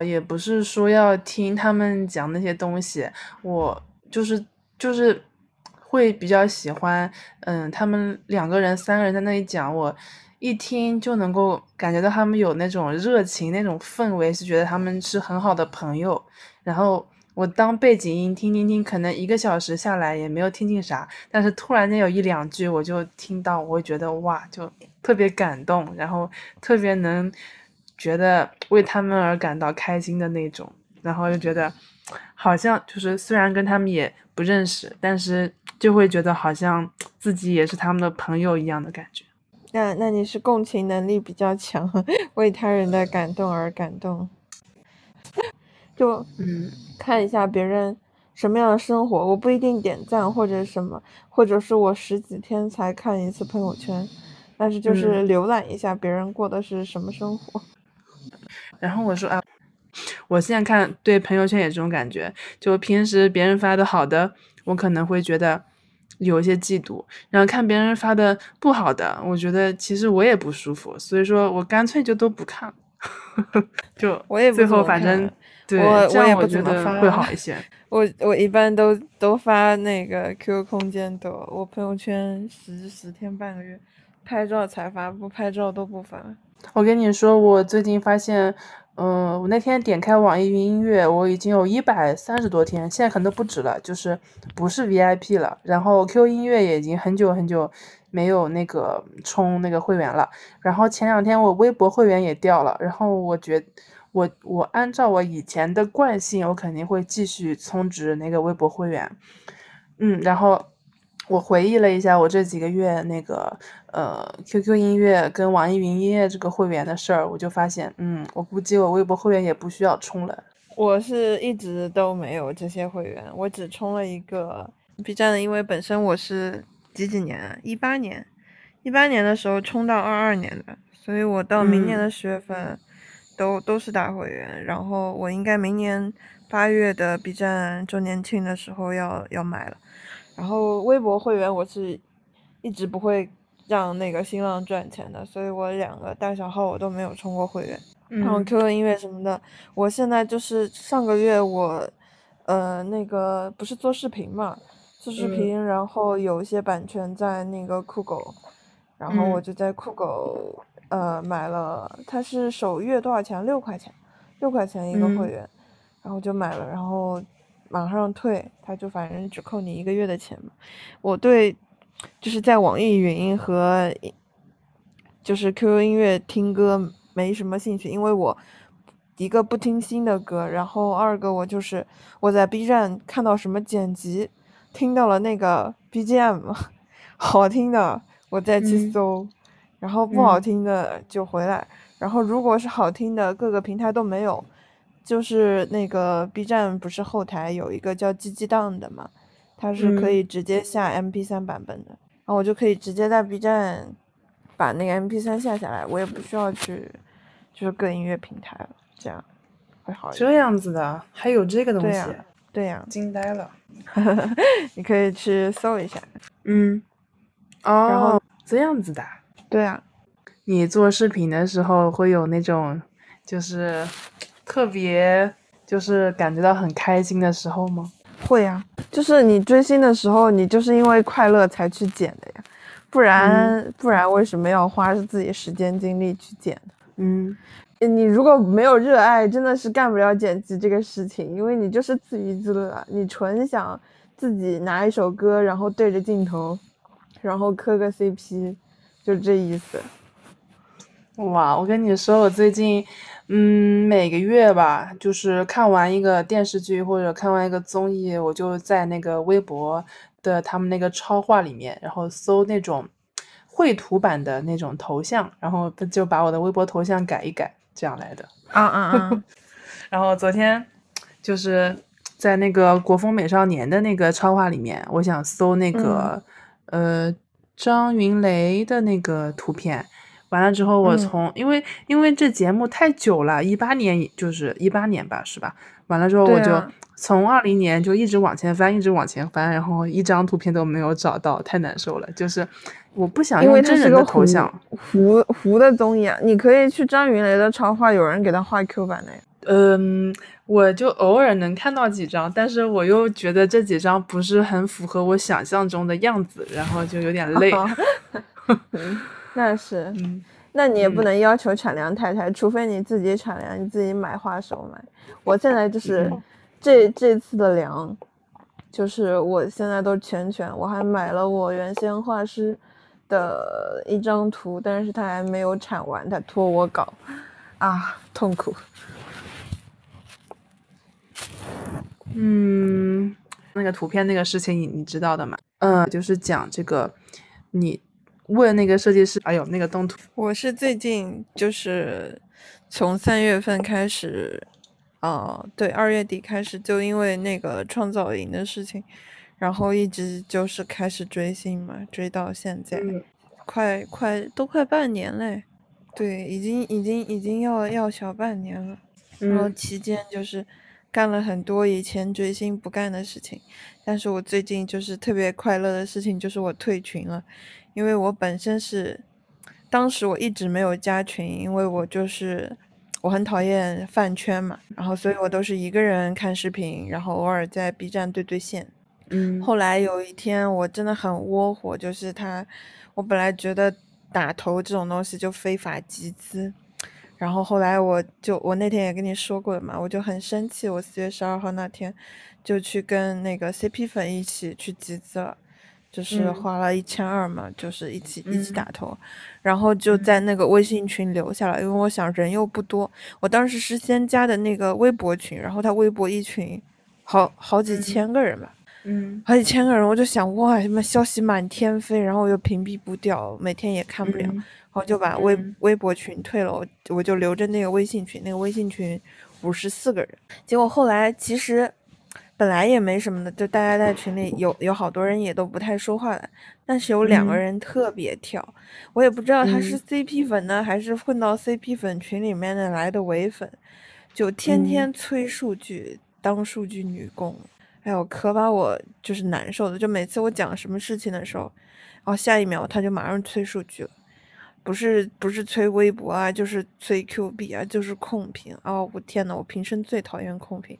也不是说要听他们讲那些东西，我就是就是会比较喜欢，嗯，他们两个人、三个人在那里讲，我一听就能够感觉到他们有那种热情、那种氛围，是觉得他们是很好的朋友。然后我当背景音听听听，可能一个小时下来也没有听进啥，但是突然间有一两句我就听到，我会觉得哇，就特别感动，然后特别能。觉得为他们而感到开心的那种，然后就觉得好像就是虽然跟他们也不认识，但是就会觉得好像自己也是他们的朋友一样的感觉。那那你是共情能力比较强，为他人的感动而感动。就嗯，看一下别人什么样的生活，我不一定点赞或者什么，或者是我十几天才看一次朋友圈，但是就是浏览一下别人过的是什么生活。然后我说啊，我现在看对朋友圈也这种感觉，就平时别人发的好的，我可能会觉得有一些嫉妒；然后看别人发的不好的，我觉得其实我也不舒服，所以说我干脆就都不看，就我也最后反正对这样我觉得会好一些。我我一般都都发那个 QQ 空间的，我朋友圈十十天半个月，拍照才发，不拍照都不发。我跟你说，我最近发现，嗯，我那天点开网易云音乐，我已经有一百三十多天，现在可能都不止了，就是不是 VIP 了。然后 QQ 音乐也已经很久很久没有那个充那个会员了。然后前两天我微博会员也掉了。然后我觉，我我按照我以前的惯性，我肯定会继续充值那个微博会员。嗯，然后。我回忆了一下我这几个月那个呃 QQ 音乐跟网易云音乐这个会员的事儿，我就发现，嗯，我估计我微博会员也不需要充了。我是一直都没有这些会员，我只充了一个 B 站的，因为本身我是几几年啊，一八年，一八年的时候充到二二年的，所以我到明年的十月份都都是大会员，然后我应该明年八月的 B 站周年庆的时候要要买了。然后微博会员我是一直不会让那个新浪赚钱的，所以我两个大小号我都没有充过会员。然后 QQ 音乐什么的，我现在就是上个月我呃那个不是做视频嘛，做视频，然后有一些版权在那个酷狗，然后我就在酷狗呃买了，它是首月多少钱？六块钱，六块钱一个会员，然后就买了，然后。马上退，他就反正只扣你一个月的钱嘛。我对，就是在网易云音和就是 QQ 音乐听歌没什么兴趣，因为我一个不听新的歌，然后二个我就是我在 B 站看到什么剪辑，听到了那个 BGM 好听的，我再去搜，然后不好听的就回来，然后如果是好听的，各个平台都没有。就是那个 B 站不是后台有一个叫鸡鸡档的嘛，它是可以直接下 MP3 版本的，然后我就可以直接在 B 站把那个 MP3 下下来，我也不需要去就是各音乐平台了，这样会好一点。这样子的，还有这个东西，对呀，惊呆了，你可以去搜一下，嗯，哦，然后这样子的，对啊，你做视频的时候会有那种就是。特别就是感觉到很开心的时候吗？会呀，就是你追星的时候，你就是因为快乐才去剪的呀，不然不然为什么要花自己时间精力去剪呢？嗯，你如果没有热爱，真的是干不了剪辑这个事情，因为你就是自娱自乐，你纯想自己拿一首歌，然后对着镜头，然后磕个 CP，就这意思。哇，我跟你说，我最近。嗯，每个月吧，就是看完一个电视剧或者看完一个综艺，我就在那个微博的他们那个超话里面，然后搜那种绘图版的那种头像，然后就把我的微博头像改一改，这样来的。啊啊啊！然后昨天就是在那个国风美少年的那个超话里面，我想搜那个呃张云雷的那个图片。完了之后，我从因为因为这节目太久了，一八年就是一八年吧，是吧？完了之后我就从二零年就一直往前翻，一直往前翻，然后一张图片都没有找到，太难受了。就是我不想用真人的头像，糊糊的综艺啊！你可以去张云雷的超话，有人给他画 Q 版的呀。嗯，我就偶尔能看到几张，但是我又觉得这几张不是很符合我想象中的样子，然后就有点累。那是，那你也不能要求产粮太太，除非你自己产粮，你自己买花手买。我现在就是这这次的粮，就是我现在都全全，我还买了我原先画师的一张图，但是他还没有产完，他拖我搞，啊，痛苦。嗯，那个图片那个事情你你知道的吗？嗯，就是讲这个你。问那个设计师，哎呦，那个动图，我是最近就是从三月份开始，啊，对，二月底开始，就因为那个创造营的事情，然后一直就是开始追星嘛，追到现在，快快都快半年嘞，对，已经已经已经要要小半年了，然后期间就是干了很多以前追星不干的事情，但是我最近就是特别快乐的事情，就是我退群了。因为我本身是，当时我一直没有加群，因为我就是我很讨厌饭圈嘛，然后所以我都是一个人看视频，然后偶尔在 B 站对对线。嗯，后来有一天我真的很窝火，就是他，我本来觉得打头这种东西就非法集资，然后后来我就我那天也跟你说过了嘛，我就很生气，我四月十二号那天就去跟那个 CP 粉一起去集资了。就是花了一千二嘛，就是一起一起打头，然后就在那个微信群留下了，因为我想人又不多，我当时是先加的那个微博群，然后他微博一群，好好几千个人吧，嗯，好几千个人，我就想哇，什么消息满天飞，然后我又屏蔽不掉，每天也看不了，然后就把微微博群退了，我我就留着那个微信群，那个微信群五十四个人，结果后来其实。本来也没什么的，就大家在群里有有好多人也都不太说话的，但是有两个人特别跳，我也不知道他是 CP 粉呢，还是混到 CP 粉群里面的来的伪粉，就天天催数据，当数据女工，哎呦，可把我就是难受的，就每次我讲什么事情的时候，然后下一秒他就马上催数据了。不是不是催微博啊，就是催 Q 币啊，就是控评啊！我天呐，我平生最讨厌控评，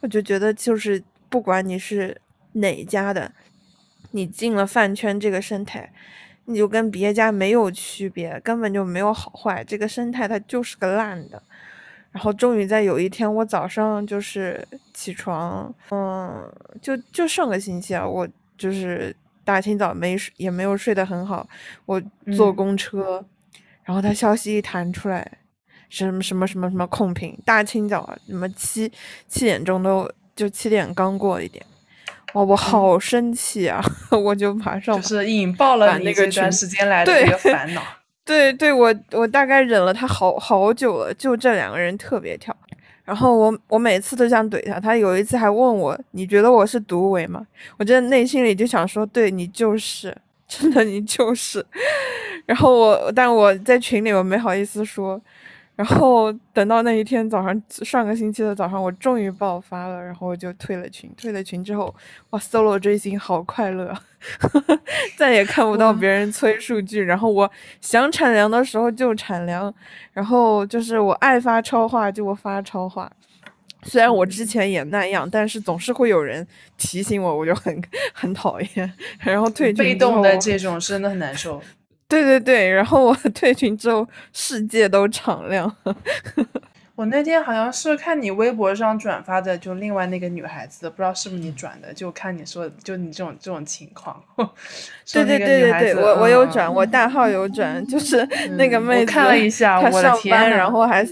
我就觉得就是不管你是哪家的，你进了饭圈这个生态，你就跟别家没有区别，根本就没有好坏，这个生态它就是个烂的。然后终于在有一天，我早上就是起床，嗯，就就上个星期啊，我就是。大清早没睡，也没有睡得很好。我坐公车，然后他消息一弹出来，什么什么什么什么控评，大清早什么七七点钟都就七点刚过一点，哇，我好生气啊！我就马上就是引爆了你这段时间来的一个烦恼。对对，我我大概忍了他好好久了，就这两个人特别跳。然后我我每次都想怼他，他有一次还问我：“你觉得我是独唯吗？”我真的内心里就想说：“对你就是，真的你就是。”然后我，但我在群里我没好意思说。然后等到那一天早上，上个星期的早上，我终于爆发了，然后我就退了群。退了群之后，哇，solo 追星好快乐，再也看不到别人催数据。然后我想产粮的时候就产粮，然后就是我爱发超话就发超话。虽然我之前也那样，但是总是会有人提醒我，我就很 很讨厌。然后退群被动的这种真的很难受。对对对，然后我退群之后，世界都敞亮。我那天好像是看你微博上转发的，就另外那个女孩子，不知道是不是你转的，就看你说，就你这种这种情况。对对对对对，我我有转，我大号有转，就是那个妹子，看了一下，她上班然后还，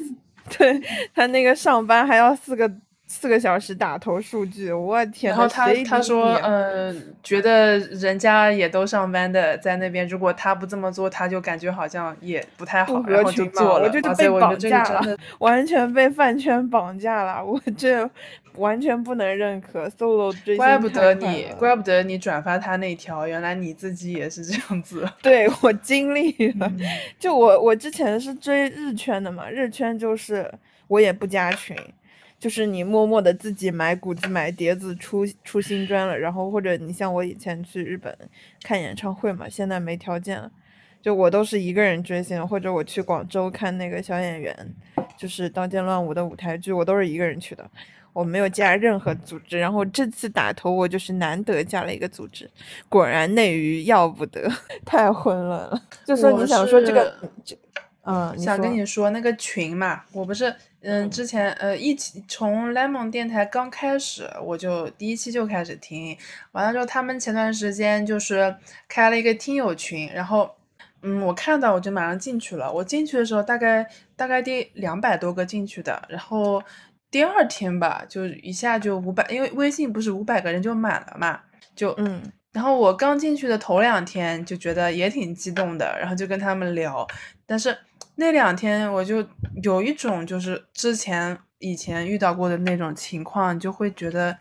对她那个上班还要四个四个小时打头数据，我天！然后他他说，呃，觉得人家也都上班的在那边，如果他不这么做，他就感觉好像也不太好，然后就做了。我就被绑架了，完全被饭圈绑架了，我这完全不能认可。solo 追怪不得你，怪不得你转发他那条，原来你自己也是这样子。对我经历 了，就我我之前是追日圈的嘛，日圈就是我也不加群。就是你默默的自己买谷子买碟子出出新专了，然后或者你像我以前去日本看演唱会嘛，现在没条件了，就我都是一个人追星，或者我去广州看那个小演员，就是《刀剑乱舞》的舞台剧，我都是一个人去的，我没有加任何组织。然后这次打头我就是难得加了一个组织，果然内娱要不得，太混乱了。就说你想说这个，嗯，想跟你说那个群嘛，我不是。嗯，之前呃一起从 lemon 电台刚开始，我就第一期就开始听，完了之后他们前段时间就是开了一个听友群，然后嗯我看到我就马上进去了，我进去的时候大概大概第两百多个进去的，然后第二天吧就一下就五百，因为微信不是五百个人就满了嘛，就嗯，然后我刚进去的头两天就觉得也挺激动的，然后就跟他们聊，但是。那两天我就有一种就是之前以前遇到过的那种情况，就会觉得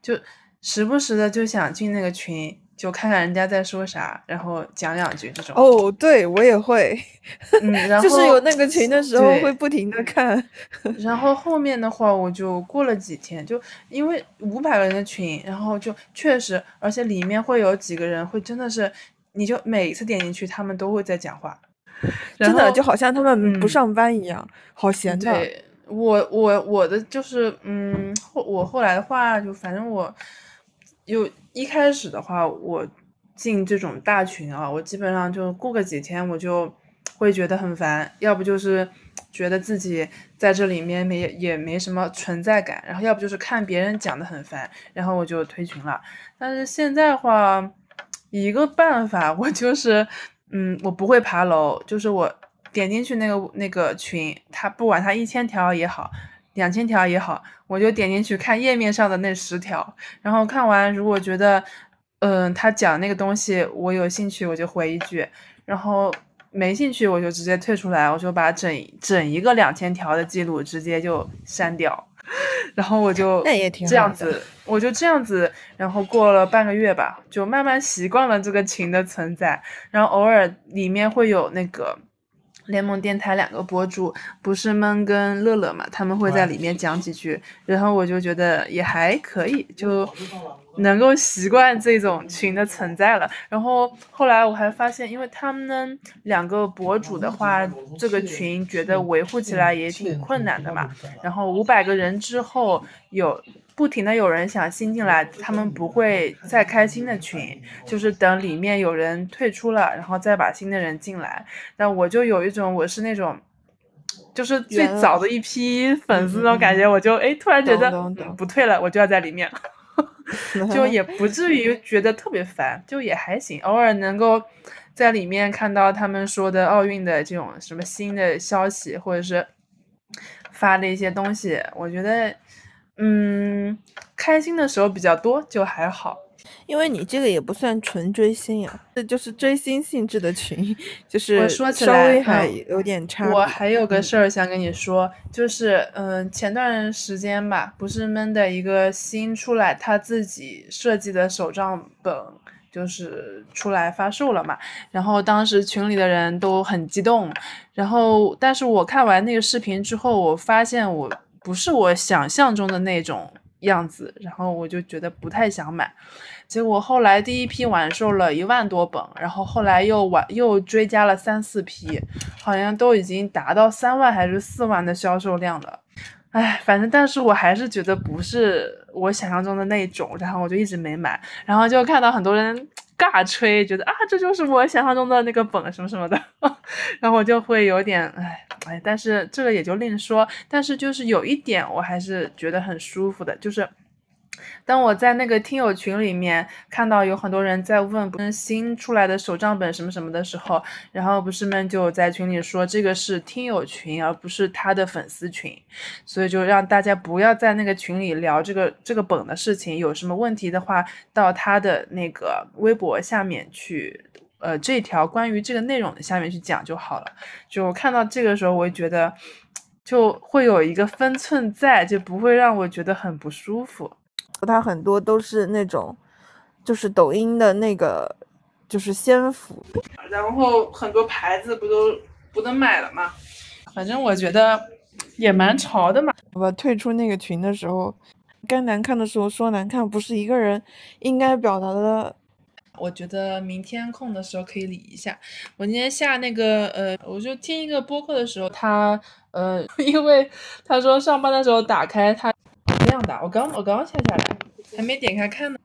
就时不时的就想进那个群，就看看人家在说啥，然后讲两句这种。哦，对我也会，嗯，然后就是有那个群的时候会不停的看。然后后面的话，我就过了几天，就因为五百个人的群，然后就确实，而且里面会有几个人会真的是，你就每次点进去，他们都会在讲话。真的就好像他们不上班一样，好闲的。对我，我我的就是，嗯，后我后来的话，就反正我，有一开始的话，我进这种大群啊，我基本上就过个几天，我就会觉得很烦，要不就是觉得自己在这里面没也没什么存在感，然后要不就是看别人讲的很烦，然后我就退群了。但是现在的话，一个办法，我就是。嗯，我不会爬楼，就是我点进去那个那个群，他不管他一千条也好，两千条也好，我就点进去看页面上的那十条，然后看完，如果觉得，嗯，他讲那个东西我有兴趣，我就回一句，然后没兴趣我就直接退出来，我就把整整一个两千条的记录直接就删掉。然后我就这样子，我就这样子，然后过了半个月吧，就慢慢习惯了这个琴的存在。然后偶尔里面会有那个联盟电台两个博主，不是闷跟乐乐嘛，他们会在里面讲几句，然后我就觉得也还可以，就。能够习惯这种群的存在了，然后后来我还发现，因为他们呢两个博主的话，这个群觉得维护起来也挺困难的嘛。然后五百个人之后，有不停的有人想新进来，他们不会再开新的群，就是等里面有人退出了，然后再把新的人进来。但我就有一种我是那种，就是最早的一批粉丝那种感觉，我就哎突然觉得不退了，我就要在里面。就也不至于 觉得特别烦，就也还行。偶尔能够在里面看到他们说的奥运的这种什么新的消息，或者是发的一些东西，我觉得嗯，开心的时候比较多，就还好。因为你这个也不算纯追星呀，这就是追星性质的群，就是稍微还有点差。我还有个事儿想跟你说，就是嗯，前段时间吧，不是闷的一个新出来，他自己设计的手账本就是出来发售了嘛，然后当时群里的人都很激动，然后但是我看完那个视频之后，我发现我不是我想象中的那种样子，然后我就觉得不太想买。结果后来第一批完售了一万多本，然后后来又完又追加了三四批，好像都已经达到三万还是四万的销售量了。哎，反正但是我还是觉得不是我想象中的那种，然后我就一直没买。然后就看到很多人尬吹，觉得啊这就是我想象中的那个本什么什么的，然后我就会有点哎哎，但是这个也就另说。但是就是有一点我还是觉得很舒服的，就是。当我在那个听友群里面看到有很多人在问新出来的手账本什么什么的时候，然后不是们就在群里说这个是听友群，而不是他的粉丝群，所以就让大家不要在那个群里聊这个这个本的事情，有什么问题的话，到他的那个微博下面去，呃，这条关于这个内容的下面去讲就好了。就看到这个时候，我就觉得就会有一个分寸在，就不会让我觉得很不舒服。它很多都是那种，就是抖音的那个，就是仙服，然后很多牌子不都不能买了吗？反正我觉得也蛮潮的嘛。我退出那个群的时候，该难看的时候说难看，不是一个人应该表达的。我觉得明天空的时候可以理一下。我今天下那个呃，我就听一个播客的时候，他呃，因为他说上班的时候打开他。样的，我刚我刚下下来，还没点开看呢。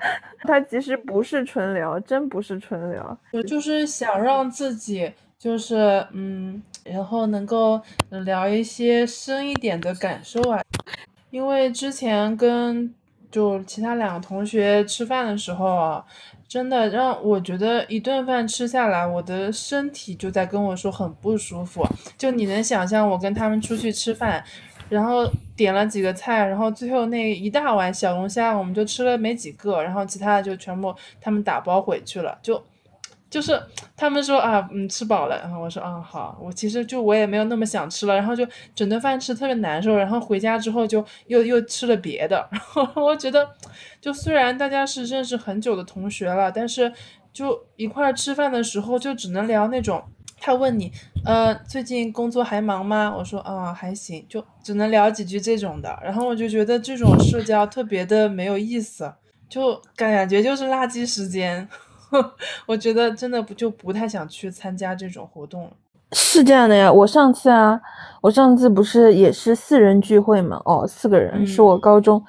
他其实不是纯聊，真不是纯聊。我就是想让自己，就是嗯，然后能够聊一些深一点的感受啊。因为之前跟就其他两个同学吃饭的时候啊，真的让我觉得一顿饭吃下来，我的身体就在跟我说很不舒服。就你能想象我跟他们出去吃饭？然后点了几个菜，然后最后那一大碗小龙虾，我们就吃了没几个，然后其他的就全部他们打包回去了。就就是他们说啊，嗯，吃饱了。然后我说啊，好，我其实就我也没有那么想吃了。然后就整顿饭吃特别难受。然后回家之后就又又吃了别的。然后我觉得，就虽然大家是认识很久的同学了，但是就一块吃饭的时候就只能聊那种。他问你，呃，最近工作还忙吗？我说啊，还行，就只能聊几句这种的。然后我就觉得这种社交特别的没有意思，就感觉就是垃圾时间。我觉得真的不就不太想去参加这种活动了。是这样的呀，我上次啊，我上次不是也是四人聚会嘛？哦，四个人是我高中，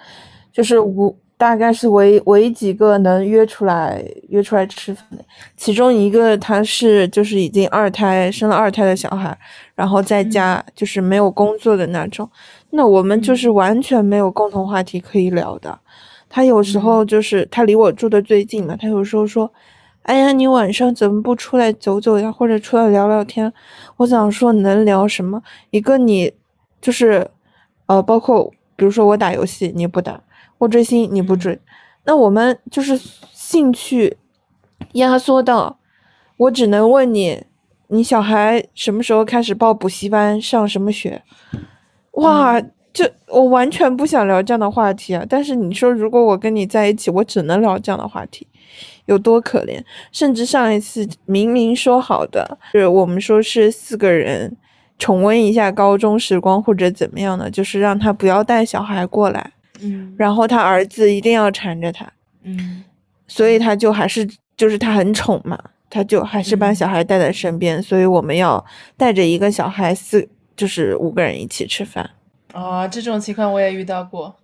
就是五。大概是唯唯几个能约出来约出来吃饭的，其中一个他是就是已经二胎生了二胎的小孩，然后在家就是没有工作的那种，那我们就是完全没有共同话题可以聊的。他有时候就是他离我住的最近嘛，他有时候说：“哎呀，你晚上怎么不出来走走呀，或者出来聊聊天？”我想说能聊什么？一个你就是呃，包括比如说我打游戏，你不打。我追星你不追，那我们就是兴趣压缩到，我只能问你，你小孩什么时候开始报补习班，上什么学？哇，就我完全不想聊这样的话题啊！但是你说，如果我跟你在一起，我只能聊这样的话题，有多可怜？甚至上一次明明说好的，是我们说是四个人重温一下高中时光或者怎么样的，就是让他不要带小孩过来。嗯，然后他儿子一定要缠着他，嗯，所以他就还是就是他很宠嘛，他就还是把小孩带在身边，所以我们要带着一个小孩四就是五个人一起吃饭。啊，这种情况我也遇到过。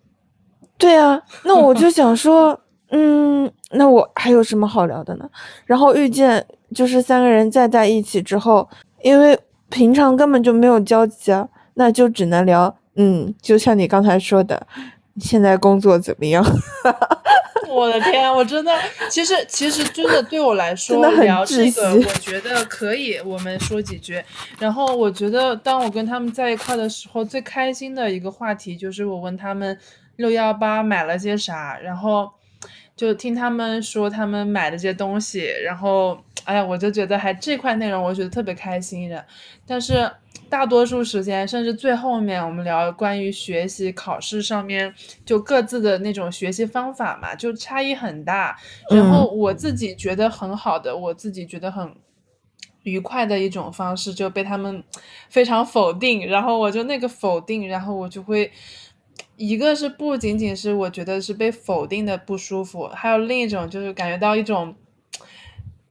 对啊，那我就想说，嗯，那我还有什么好聊的呢？然后遇见就是三个人再在一起之后，因为平常根本就没有交集啊，那就只能聊，嗯，就像你刚才说的。现在工作怎么样？我的天，我真的，其实其实真的对我来说聊这个，我觉得可以，我们说几句。然后我觉得，当我跟他们在一块的时候，最开心的一个话题就是我问他们六幺八买了些啥，然后就听他们说他们买的这些东西，然后哎呀，我就觉得还这块内容，我觉得特别开心的。但是。大多数时间，甚至最后面，我们聊关于学习、考试上面，就各自的那种学习方法嘛，就差异很大。然后我自己觉得很好的，我自己觉得很愉快的一种方式，就被他们非常否定。然后我就那个否定，然后我就会，一个是不仅仅是我觉得是被否定的不舒服，还有另一种就是感觉到一种。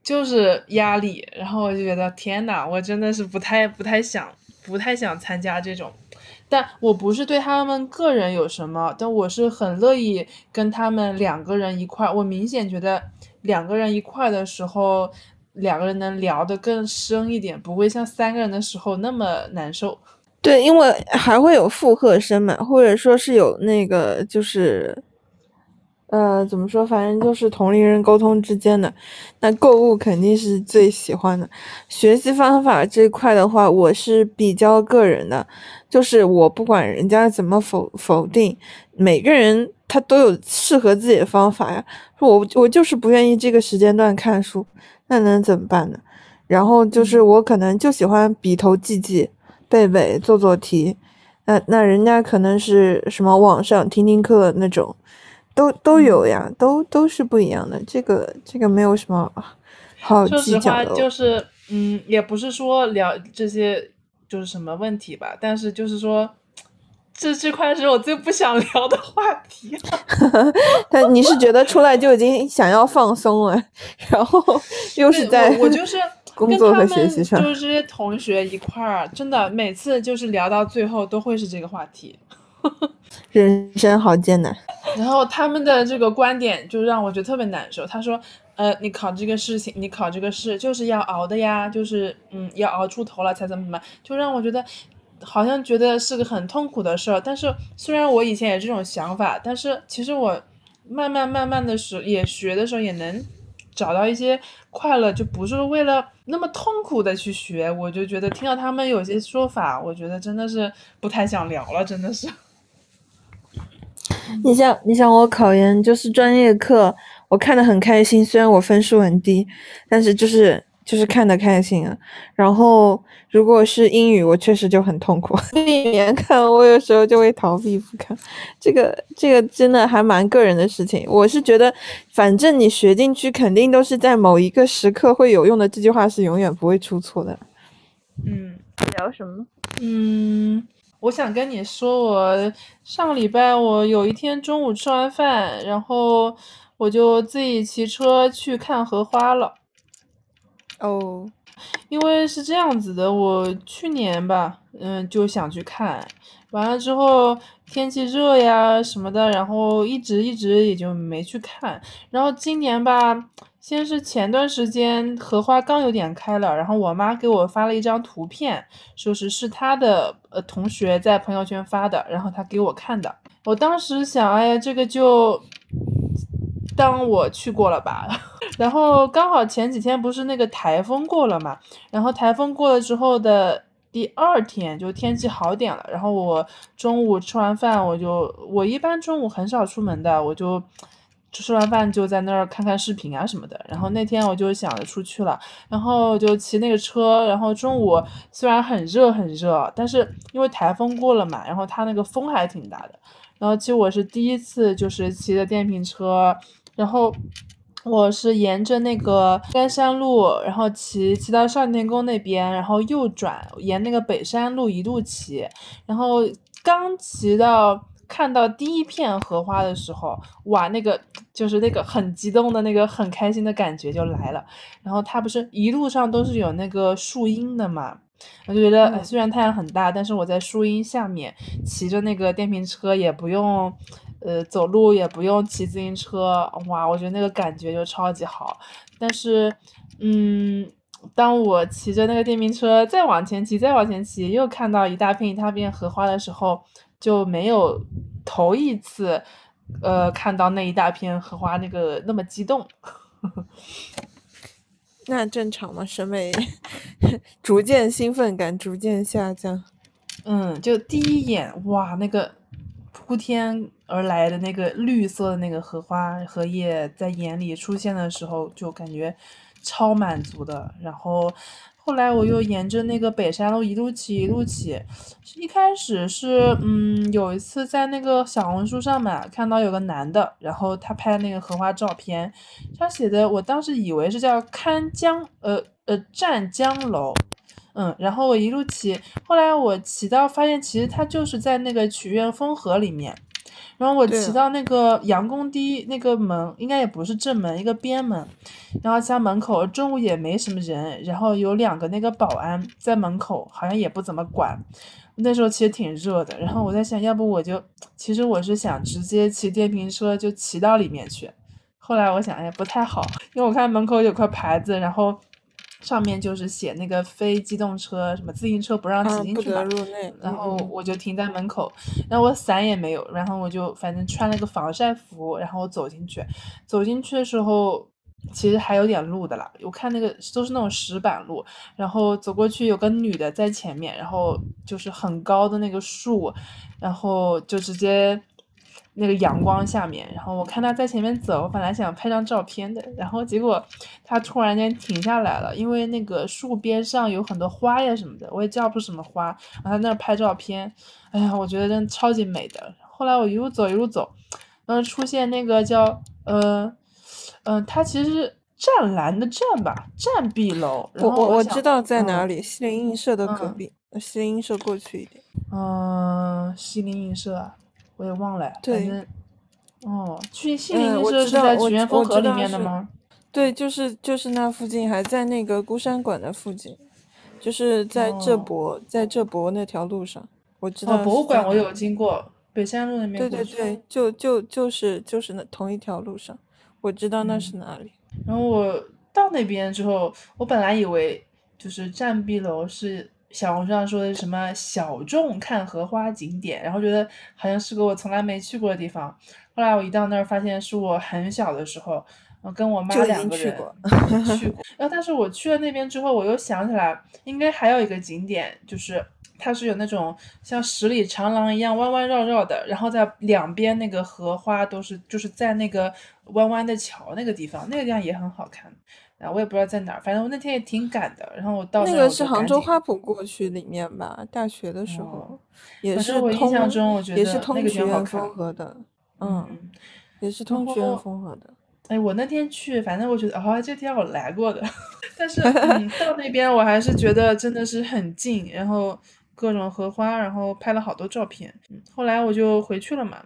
就是压力，然后我就觉得天呐，我真的是不太不太想不太想参加这种，但我不是对他们个人有什么，但我是很乐意跟他们两个人一块，我明显觉得两个人一块的时候，两个人能聊得更深一点，不会像三个人的时候那么难受。对，因为还会有附和声嘛，或者说是有那个就是。呃，怎么说？反正就是同龄人沟通之间的，那购物肯定是最喜欢的。学习方法这块的话，我是比较个人的，就是我不管人家怎么否否定，每个人他都有适合自己的方法呀。我我就是不愿意这个时间段看书，那能怎么办呢？然后就是我可能就喜欢笔头记记、背背、做做题，那那人家可能是什么网上听听课那种。都都有呀，都都是不一样的。这个这个没有什么好计较的。就是，嗯，也不是说聊这些就是什么问题吧，但是就是说，这这块是我最不想聊的话题。但你是觉得出来就已经想要放松了，然后又是在我就是 工作和学习上，就是这些同学一块儿，真的每次就是聊到最后都会是这个话题。人生好艰难，然后他们的这个观点就让我觉得特别难受。他说：“呃，你考这个事情，你考这个试就是要熬的呀，就是嗯，要熬出头了才怎么怎么。”就让我觉得好像觉得是个很痛苦的事儿。但是虽然我以前也这种想法，但是其实我慢慢慢慢的时也学的时候也能找到一些快乐，就不是为了那么痛苦的去学。我就觉得听到他们有些说法，我觉得真的是不太想聊了，真的是。你像你像我考研就是专业课，我看的很开心，虽然我分数很低，但是就是就是看的开心啊。然后如果是英语，我确实就很痛苦，避免看，我有时候就会逃避不看。这个这个真的还蛮个人的事情。我是觉得，反正你学进去，肯定都是在某一个时刻会有用的。这句话是永远不会出错的。嗯，聊什么？嗯。我想跟你说，我上个礼拜我有一天中午吃完饭，然后我就自己骑车去看荷花了。哦，因为是这样子的，我去年吧，嗯，就想去看，完了之后天气热呀什么的，然后一直一直也就没去看，然后今年吧。先是前段时间荷花刚有点开了，然后我妈给我发了一张图片，说是是她的呃同学在朋友圈发的，然后她给我看的。我当时想，哎呀，这个就当我去过了吧。然后刚好前几天不是那个台风过了嘛，然后台风过了之后的第二天就天气好点了，然后我中午吃完饭，我就我一般中午很少出门的，我就。吃完饭就在那儿看看视频啊什么的，然后那天我就想着出去了，然后就骑那个车，然后中午虽然很热很热，但是因为台风过了嘛，然后它那个风还挺大的，然后其实我是第一次就是骑的电瓶车，然后我是沿着那个甘山路，然后骑骑到少年宫那边，然后右转沿那个北山路一路骑，然后刚骑到。看到第一片荷花的时候，哇，那个就是那个很激动的那个很开心的感觉就来了。然后它不是一路上都是有那个树荫的嘛，我就觉得虽然太阳很大，但是我在树荫下面骑着那个电瓶车也不用，呃，走路也不用骑自行车，哇，我觉得那个感觉就超级好。但是，嗯，当我骑着那个电瓶车再往前骑，再往前骑，又看到一大片一大片荷花的时候。就没有头一次，呃，看到那一大片荷花那个那么激动。那正常嘛，审美 逐渐兴奋感逐渐下降。嗯，就第一眼哇，那个铺天而来的那个绿色的那个荷花荷叶在眼里出现的时候，就感觉超满足的。然后。后来我又沿着那个北山路一路骑一路骑，一开始是嗯有一次在那个小红书上嘛看到有个男的，然后他拍那个荷花照片，他写的我当时以为是叫看江呃呃湛江楼，嗯，然后我一路骑，后来我骑到发现其实他就是在那个曲院风荷里面。然后我骑到那个杨公堤那个门，应该也不是正门，一个边门。然后家门口中午也没什么人，然后有两个那个保安在门口，好像也不怎么管。那时候其实挺热的，然后我在想，要不我就，其实我是想直接骑电瓶车就骑到里面去。后来我想，哎，不太好，因为我看门口有块牌子，然后上面就是写那个非机动车什么自行车不让骑进去嘛，然后我就停在门口，然后我伞也没有，然后我就反正穿了个防晒服，然后我走进去，走进去的时候其实还有点路的啦，我看那个都是那种石板路，然后走过去有个女的在前面，然后就是很高的那个树，然后就直接。那个阳光下面，然后我看他在前面走，我本来想拍张照片的，然后结果他突然间停下来了，因为那个树边上有很多花呀什么的，我也叫不出什么花，然后他那儿拍照片，哎呀，我觉得真超级美的。后来我一路走一路走，然后出现那个叫呃嗯，它其实是湛蓝的湛吧，湛碧楼。我我我知道在哪里，西林印社的隔壁，西林印社过去一点。嗯，西林印社。我也忘了，对，哦，去西林映社是在曲园风河里面的吗？对，就是就是那附近，还在那个孤山馆的附近，就是在浙博，在浙博那条路上，我知道。哦博物馆我有经过，北山路那边。对对对，就就就是就是那同一条路上，我知道那是哪里。然后我到那边之后，我本来以为就是占壁楼是。小红书上说的什么小众看荷花景点，然后觉得好像是个我从来没去过的地方。后来我一到那儿，发现是我很小的时候，跟我妈两个人去 过。然后，但是我去了那边之后，我又想起来，应该还有一个景点，就是它是有那种像十里长廊一样弯弯绕绕的，然后在两边那个荷花都是就是在那个弯弯的桥那个地方，那个地方也很好看。啊，我也不知道在哪儿，反正我那天也挺赶的。然后我到那个是杭州花圃过去里面吧，大学的时候也是我印象中我觉得，也是通学院风格的，嗯，也是通学院风格的。哎，我那天去，反正我觉得哦，这天我来过的，但是嗯，到那边我还是觉得真的是很近，然后各种荷花，然后拍了好多照片。后来我就回去了嘛，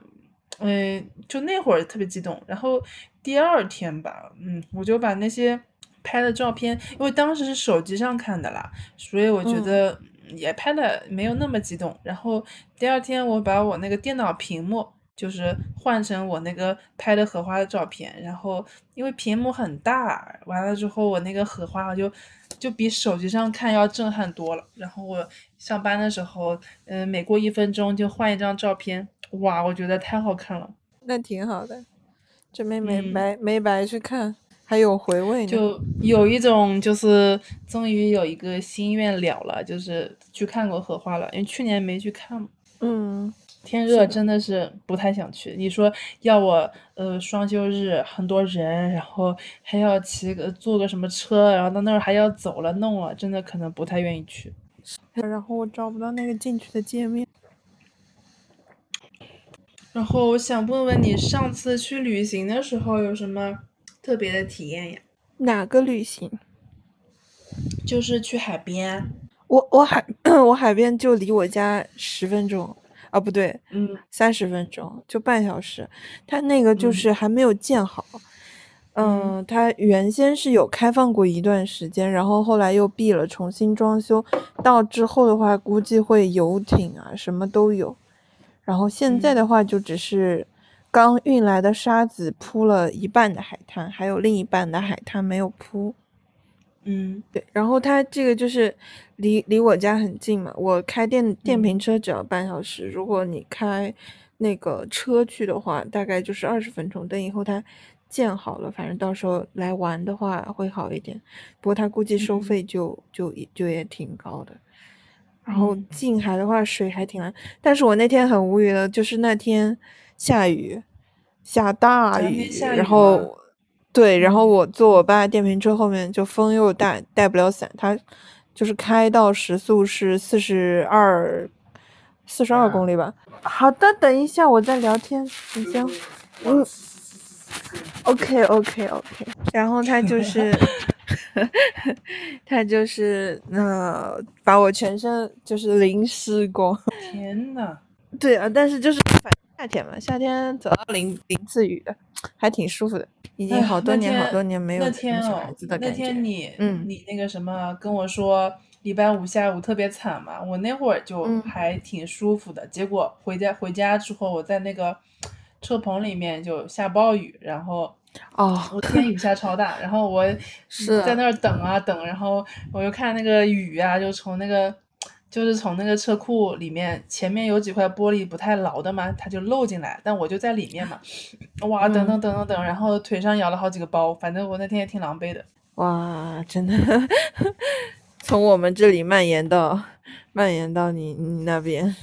嗯，就那会儿特别激动，然后第二天吧，嗯，我就把那些。拍的照片，因为当时是手机上看的啦，所以我觉得也拍的没有那么激动。然后第二天我把我那个电脑屏幕就是换成我那个拍的荷花的照片，然后因为屏幕很大，完了之后我那个荷花就就比手机上看要震撼多了。然后我上班的时候，嗯，每过一分钟就换一张照片，哇，我觉得太好看了。那挺好的，这没没白没白去看。还有回味，就有一种就是终于有一个心愿了了，就是去看过荷花了，因为去年没去看。嗯，天热真的是不太想去。你说要我呃双休日很多人，然后还要骑个坐个什么车，然后到那儿还要走了弄了，真的可能不太愿意去。然后我找不到那个进去的界面。然后我想问问你，上次去旅行的时候有什么？特别的体验呀？哪个旅行？就是去海边。我我海 我海边就离我家十分钟啊，不对，嗯，三十分钟，就半小时。它那个就是还没有建好，嗯，它原先是有开放过一段时间，然后后来又闭了，重新装修。到之后的话，估计会游艇啊，什么都有。然后现在的话，就只是。刚运来的沙子铺了一半的海滩，还有另一半的海滩没有铺。嗯，对。然后它这个就是离离我家很近嘛，我开电电瓶车只要半小时，如果你开那个车去的话，大概就是二十分钟。等以后它建好了，反正到时候来玩的话会好一点。不过它估计收费就就就也挺高的。然后近海的话，水还挺蓝。但是我那天很无语的，就是那天。下雨，下大雨，然后，对，然后我坐我爸电瓶车后面，就风又大，带不了伞。他就是开到时速是四十二，四十二公里吧。好的，等一下我在聊天，你先，嗯，OK，OK，OK。然后他就 是，他就是，呃，把我全身就是淋湿过。天呐，对啊，但是就是反。夏天嘛，夏天走到淋淋次雨的，还挺舒服的。已经好多年好多年没有小孩子的感觉。那天你，嗯，你那个什么跟我说礼拜五下午特别惨嘛，我那会儿就还挺舒服的。结果回家回家之后，我在那个车棚里面就下暴雨，然后哦，我天雨下超大，然后我 是在那儿等啊等，然后我就看那个雨啊，就从那个就是从那个车库里面前面有几块玻璃不太牢的嘛，它就漏进来，但我就在里面嘛，哇，等等等等等，然后腿上咬了好几个包，反正我那天也挺狼狈的。哇，真的，从我们这里蔓延到蔓延到你你那边。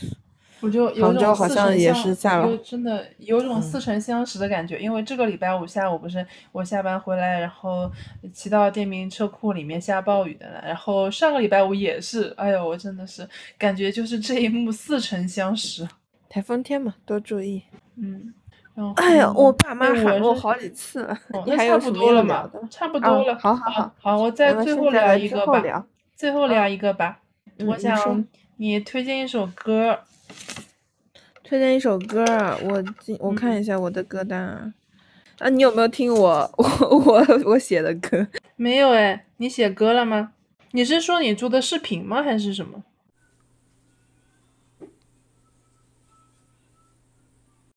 我就有杭州种好像也似曾相是下了有真的有种嗯似曾相识的感觉，因为这个礼拜五下午不是我下班回来，然后骑到电瓶车库里面下暴雨的了，然后上个礼拜五也是，哎呦，我真的是感觉就是这一幕似曾相识，台风天嘛，多注意。嗯，然后哎呀，我爸妈哎喊我好几次了，那差不还有什么要多了嘛？，差不啊多了，好好好好，好，我我再最后聊一个吧。最后聊一个吧，我想你推荐一首歌，推荐一首歌儿，我今我看嗯一下我的歌单啊。啊，你有没有听我 我我我写的歌？没有哎，你写歌了吗？你是说你做的视频吗？还是什么？